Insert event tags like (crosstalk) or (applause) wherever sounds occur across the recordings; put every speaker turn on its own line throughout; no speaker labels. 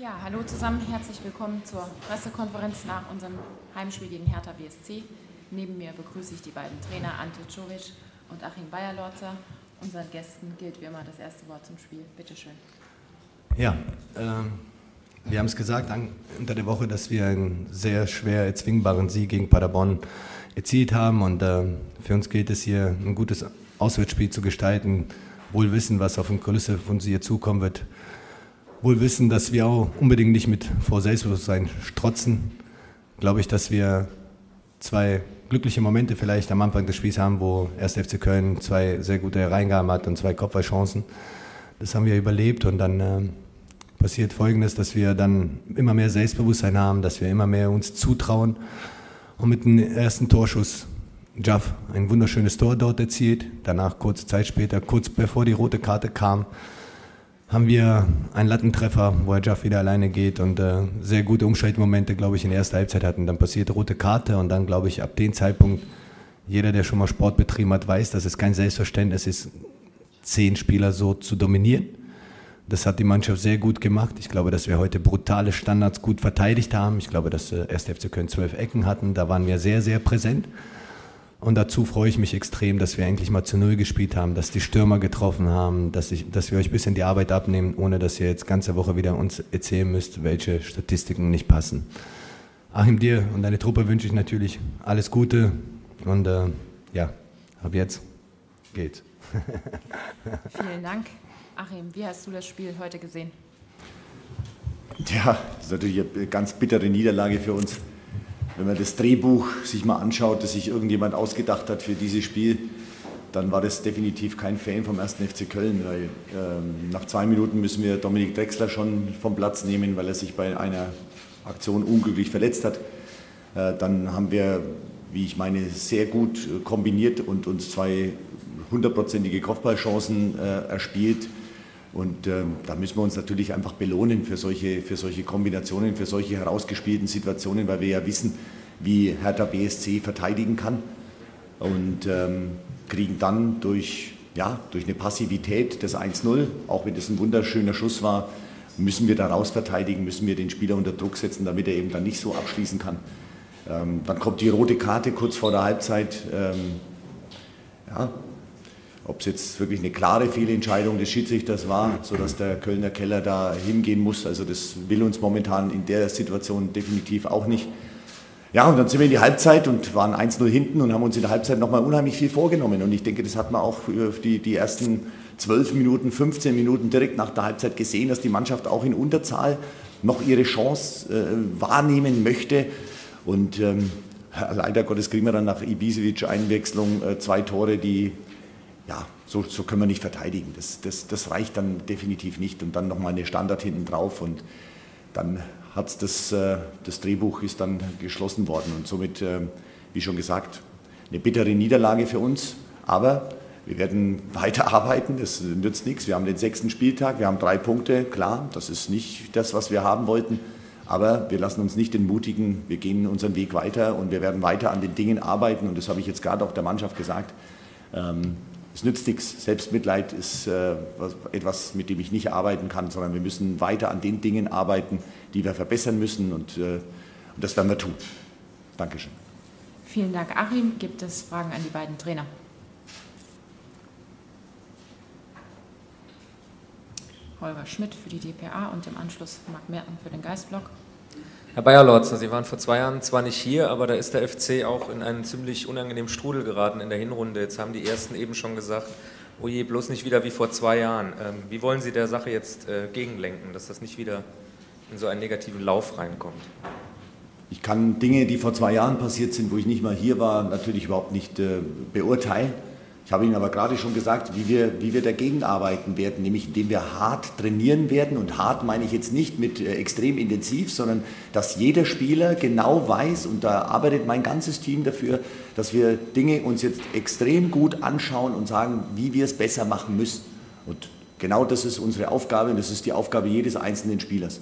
Ja, hallo zusammen, herzlich willkommen zur Pressekonferenz nach unserem Heimspiel gegen Hertha BSC. Neben mir begrüße ich die beiden Trainer Ante Czovic und Achim Bayerlorzer. Unseren Gästen gilt wie immer das erste Wort zum Spiel. Bitte schön.
Ja, ähm, wir haben es gesagt unter der Woche, dass wir einen sehr schwer erzwingbaren Sieg gegen Paderborn erzielt haben und äh, für uns gilt es hier ein gutes Auswärtsspiel zu gestalten, wohl wissen, was auf den Kulisse von uns hier zukommen wird wohl wissen, dass wir auch unbedingt nicht mit vor Selbstbewusstsein strotzen, glaube ich, dass wir zwei glückliche Momente vielleicht am Anfang des Spiels haben, wo 1. FC Köln zwei sehr gute Reingaben hat und zwei Kopfballchancen. Das haben wir überlebt und dann äh, passiert Folgendes, dass wir dann immer mehr Selbstbewusstsein haben, dass wir immer mehr uns zutrauen und mit dem ersten Torschuss Jaff ein wunderschönes Tor dort erzielt. Danach kurze Zeit später, kurz bevor die rote Karte kam, haben wir einen Lattentreffer, wo er Jaff wieder alleine geht und äh, sehr gute Umschaltmomente, glaube ich, in der ersten Halbzeit hatten. Dann passiert rote Karte und dann, glaube ich, ab dem Zeitpunkt, jeder, der schon mal Sport betrieben hat, weiß, dass es kein Selbstverständnis ist, zehn Spieler so zu dominieren. Das hat die Mannschaft sehr gut gemacht. Ich glaube, dass wir heute brutale Standards gut verteidigt haben. Ich glaube, dass äh, 1. FC Köln zwölf Ecken hatten. Da waren wir sehr, sehr präsent. Und dazu freue ich mich extrem, dass wir eigentlich mal zu Null gespielt haben, dass die Stürmer getroffen haben, dass, ich, dass wir euch ein bisschen die Arbeit abnehmen, ohne dass ihr jetzt ganze Woche wieder uns erzählen müsst, welche Statistiken nicht passen. Achim, dir und deine Truppe wünsche ich natürlich alles Gute und äh, ja, ab jetzt geht's. (laughs)
Vielen Dank. Achim, wie hast du das Spiel heute gesehen?
Ja, das ist natürlich eine ganz bittere Niederlage für uns wenn man das Drehbuch sich mal anschaut, das sich irgendjemand ausgedacht hat für dieses Spiel, dann war das definitiv kein Fan vom 1. FC Köln, weil ähm, nach zwei Minuten müssen wir Dominik Drexler schon vom Platz nehmen, weil er sich bei einer Aktion unglücklich verletzt hat. Äh, dann haben wir, wie ich meine, sehr gut kombiniert und uns zwei hundertprozentige Kopfballchancen äh, erspielt. Und ähm, da müssen wir uns natürlich einfach belohnen für solche, für solche Kombinationen, für solche herausgespielten Situationen, weil wir ja wissen, wie Hertha BSC verteidigen kann. Und ähm, kriegen dann durch, ja, durch eine Passivität des 1-0, auch wenn das ein wunderschöner Schuss war, müssen wir da raus verteidigen, müssen wir den Spieler unter Druck setzen, damit er eben dann nicht so abschließen kann. Ähm, dann kommt die rote Karte kurz vor der Halbzeit. Ähm, ja, ob es jetzt wirklich eine klare Fehlentscheidung des Schiedsrichters war, sodass der Kölner Keller da hingehen muss. Also das will uns momentan in der Situation definitiv auch nicht. Ja, und dann sind wir in die Halbzeit und waren 1-0 hinten und haben uns in der Halbzeit nochmal unheimlich viel vorgenommen. Und ich denke, das hat man auch die, die ersten 12 Minuten, 15 Minuten direkt nach der Halbzeit gesehen, dass die Mannschaft auch in Unterzahl noch ihre Chance äh, wahrnehmen möchte. Und ähm, leider Gottes kriegen wir dann nach Ibisevic-Einwechslung äh, zwei Tore, die ja, so, so können wir nicht verteidigen. Das, das, das reicht dann definitiv nicht. Und dann nochmal eine Standard hinten drauf und dann hat das, äh, das Drehbuch ist dann geschlossen worden. Und somit, äh, wie schon gesagt, eine bittere Niederlage für uns. Aber wir werden (laughs) weiterarbeiten, das nützt nichts. Wir haben den sechsten Spieltag, wir haben drei Punkte, klar, das ist nicht das, was wir haben wollten. Aber wir lassen uns nicht entmutigen, wir gehen unseren Weg weiter und wir werden weiter an den Dingen arbeiten. Und das habe ich jetzt gerade auch der Mannschaft gesagt. Ähm, es nützt nichts. Selbstmitleid ist äh, etwas, mit dem ich nicht arbeiten kann, sondern wir müssen weiter an den Dingen arbeiten, die wir verbessern müssen und, äh, und das werden wir tun. Dankeschön.
Vielen Dank, Achim. Gibt es Fragen an die beiden Trainer? Holger Schmidt für die DPA und im Anschluss Marc Merten für den Geistblock.
Herr Bayerlotzer, Sie waren vor zwei Jahren zwar nicht hier, aber da ist der FC auch in einen ziemlich unangenehmen Strudel geraten in der Hinrunde. Jetzt haben die Ersten eben schon gesagt, oh je, bloß nicht wieder wie vor zwei Jahren. Ähm, wie wollen Sie der Sache jetzt äh, gegenlenken, dass das nicht wieder in so einen negativen Lauf reinkommt?
Ich kann Dinge, die vor zwei Jahren passiert sind, wo ich nicht mal hier war, natürlich überhaupt nicht äh, beurteilen. Ich habe Ihnen aber gerade schon gesagt, wie wir, wie wir dagegen arbeiten werden, nämlich indem wir hart trainieren werden. Und hart meine ich jetzt nicht mit äh, extrem intensiv, sondern dass jeder Spieler genau weiß, und da arbeitet mein ganzes Team dafür, dass wir Dinge uns jetzt extrem gut anschauen und sagen, wie wir es besser machen müssen. Und genau das ist unsere Aufgabe und das ist die Aufgabe jedes einzelnen Spielers.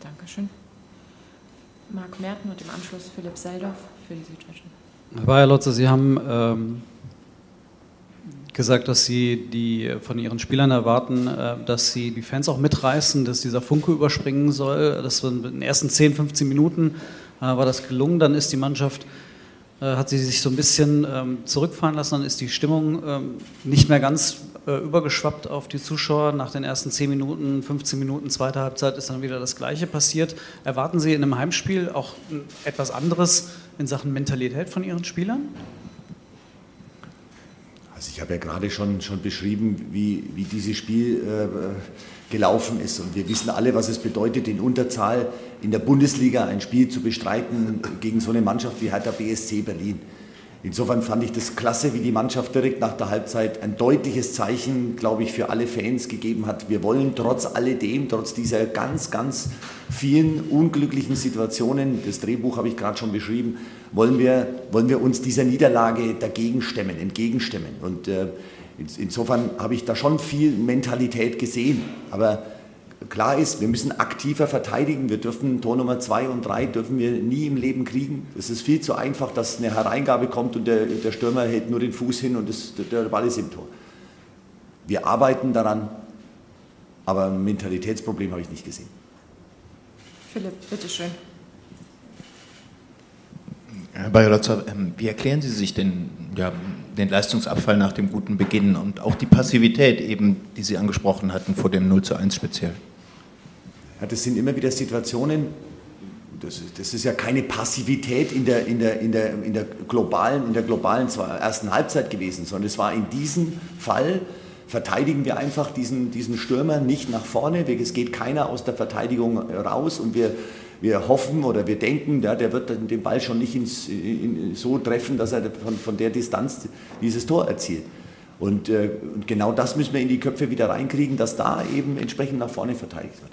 Dankeschön. Marc Merten und im Anschluss Philipp Seldorf für die Süddeutschen.
Herr Bayerlotzer, Sie haben ähm, gesagt, dass Sie die von Ihren Spielern erwarten, äh, dass sie die Fans auch mitreißen, dass dieser Funke überspringen soll. Das in den ersten 10, 15 Minuten äh, war das gelungen. Dann ist die Mannschaft äh, hat sie sich so ein bisschen ähm, zurückfahren lassen, dann ist die Stimmung ähm, nicht mehr ganz äh, übergeschwappt auf die Zuschauer. Nach den ersten 10 Minuten, 15 Minuten, zweite Halbzeit ist dann wieder das Gleiche passiert. Erwarten Sie in einem Heimspiel auch etwas anderes in Sachen Mentalität von Ihren Spielern?
Also ich habe ja gerade schon, schon beschrieben, wie, wie dieses Spiel äh, gelaufen ist. Und wir wissen alle, was es bedeutet, in Unterzahl in der Bundesliga ein Spiel zu bestreiten gegen so eine Mannschaft wie Hertha BSC Berlin. Insofern fand ich das klasse, wie die Mannschaft direkt nach der Halbzeit ein deutliches Zeichen, glaube ich, für alle Fans gegeben hat. Wir wollen trotz alledem, trotz dieser ganz, ganz vielen unglücklichen Situationen, das Drehbuch habe ich gerade schon beschrieben, wollen wir, wollen wir uns dieser Niederlage dagegen stemmen, entgegenstemmen. Und äh, insofern habe ich da schon viel Mentalität gesehen. Aber klar ist, wir müssen aktiver verteidigen. Wir dürfen Tor Nummer zwei und drei dürfen wir nie im Leben kriegen. Es ist viel zu einfach, dass eine Hereingabe kommt und der, der Stürmer hält nur den Fuß hin und das, der Ball ist im Tor. Wir arbeiten daran, aber ein Mentalitätsproblem habe ich nicht gesehen.
Philipp, bitteschön.
Herr Bayerlotzer, ähm, wie erklären Sie sich denn ja, den Leistungsabfall nach dem guten Beginn und auch die Passivität eben, die Sie angesprochen hatten vor dem 0 zu 1 speziell?
Ja, das sind immer wieder Situationen, das, das, ist ja keine Passivität in der, in der, in der, in der globalen, in der globalen ersten Halbzeit gewesen, sondern es war in diesem Fall, verteidigen wir einfach diesen, diesen Stürmer nicht nach vorne, es geht keiner aus der Verteidigung raus und wir wir hoffen oder wir denken, ja, der wird den Ball schon nicht ins, in, so treffen, dass er von, von der Distanz dieses Tor erzielt. Und, äh, und genau das müssen wir in die Köpfe wieder reinkriegen, dass da eben entsprechend nach vorne verteidigt wird.